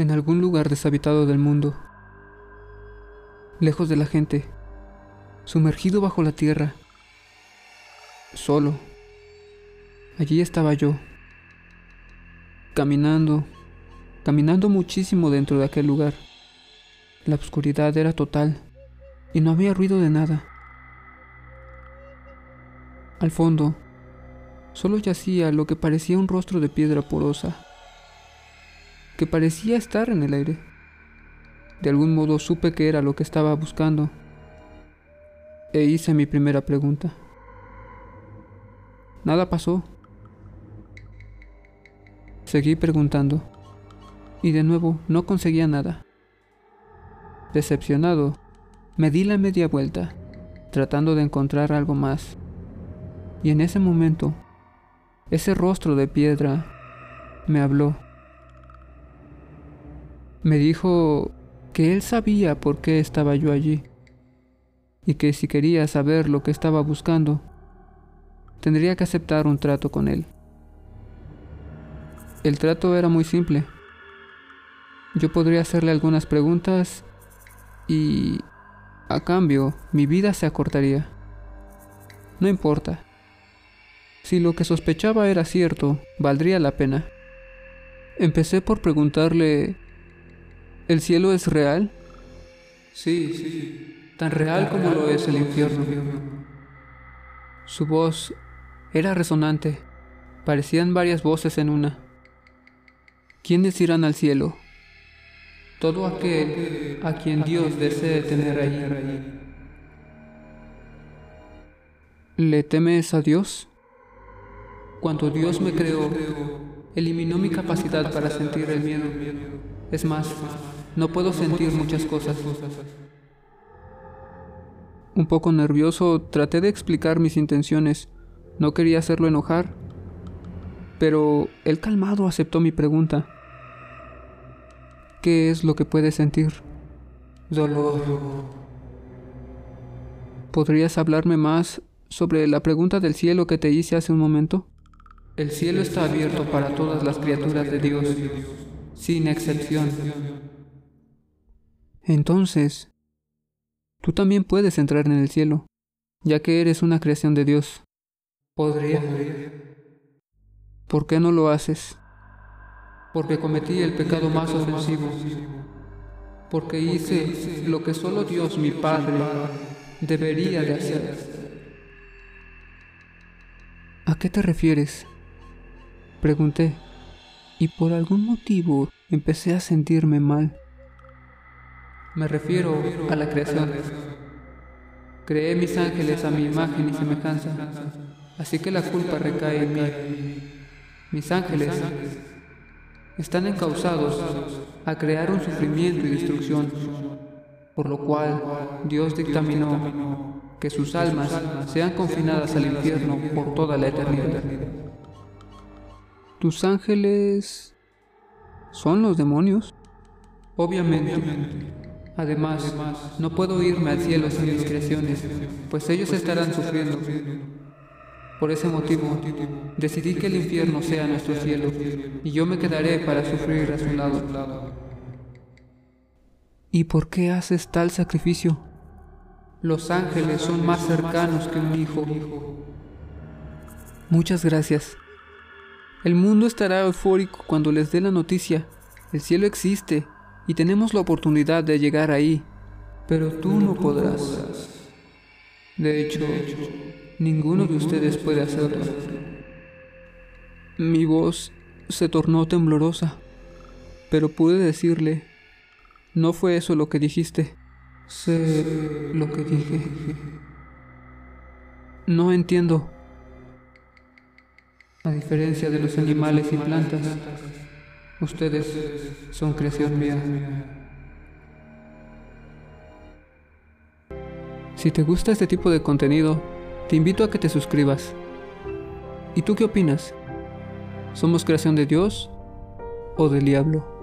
en algún lugar deshabitado del mundo, lejos de la gente, sumergido bajo la tierra, solo. Allí estaba yo, caminando, caminando muchísimo dentro de aquel lugar. La oscuridad era total y no había ruido de nada. Al fondo, solo yacía lo que parecía un rostro de piedra porosa, que parecía estar en el aire. De algún modo supe que era lo que estaba buscando e hice mi primera pregunta. Nada pasó. Seguí preguntando y de nuevo no conseguía nada. Decepcionado, me di la media vuelta, tratando de encontrar algo más. Y en ese momento, ese rostro de piedra me habló. Me dijo que él sabía por qué estaba yo allí y que si quería saber lo que estaba buscando, tendría que aceptar un trato con él. El trato era muy simple. Yo podría hacerle algunas preguntas y a cambio mi vida se acortaría. No importa. Si lo que sospechaba era cierto, valdría la pena. Empecé por preguntarle, ¿el cielo es real? Sí, sí, tan real como lo es el infierno. Su voz era resonante. Parecían varias voces en una. ¿Quiénes irán al cielo? Todo aquel a quien Dios desee tener ahí. ¿Le temes a Dios? Cuando Dios me creó, eliminó mi capacidad para sentir el miedo. Es más, no puedo sentir muchas cosas. Un poco nervioso, traté de explicar mis intenciones no quería hacerlo enojar, pero el calmado aceptó mi pregunta. ¿Qué es lo que puedes sentir? Dolor. ¿Podrías hablarme más sobre la pregunta del cielo que te hice hace un momento? El cielo está abierto para todas las criaturas de Dios, sin excepción. Entonces, tú también puedes entrar en el cielo, ya que eres una creación de Dios. Podría. ¿Por qué no lo haces? Porque cometí el pecado más ofensivo. Porque hice lo que solo Dios, mi Padre, debería de hacer. ¿A qué te refieres? Pregunté, y por algún motivo empecé a sentirme mal. Me refiero a la creación. Creé mis ángeles a mi imagen y semejanza Así que la culpa recae en mí. Mis ángeles están encausados a crear un sufrimiento y destrucción, por lo cual Dios dictaminó que sus almas sean confinadas al infierno por toda la eternidad. ¿Tus ángeles son los demonios? Obviamente. Además, no puedo irme al cielo sin mis creaciones, pues ellos estarán sufriendo. Por ese motivo, decidí que el infierno sea nuestro cielo, y yo me quedaré para sufrir a su lado. ¿Y por qué haces tal sacrificio? Los ángeles son más cercanos que un hijo. Muchas gracias. El mundo estará eufórico cuando les dé la noticia. El cielo existe y tenemos la oportunidad de llegar ahí. Pero tú no podrás. De hecho, Ninguno de ustedes puede hacerlo. Mi voz se tornó temblorosa, pero pude decirle, no fue eso lo que dijiste. Sé lo que dije. No entiendo. A diferencia de los animales y plantas, ustedes son creación mía. Si te gusta este tipo de contenido, te invito a que te suscribas. ¿Y tú qué opinas? ¿Somos creación de Dios o del diablo?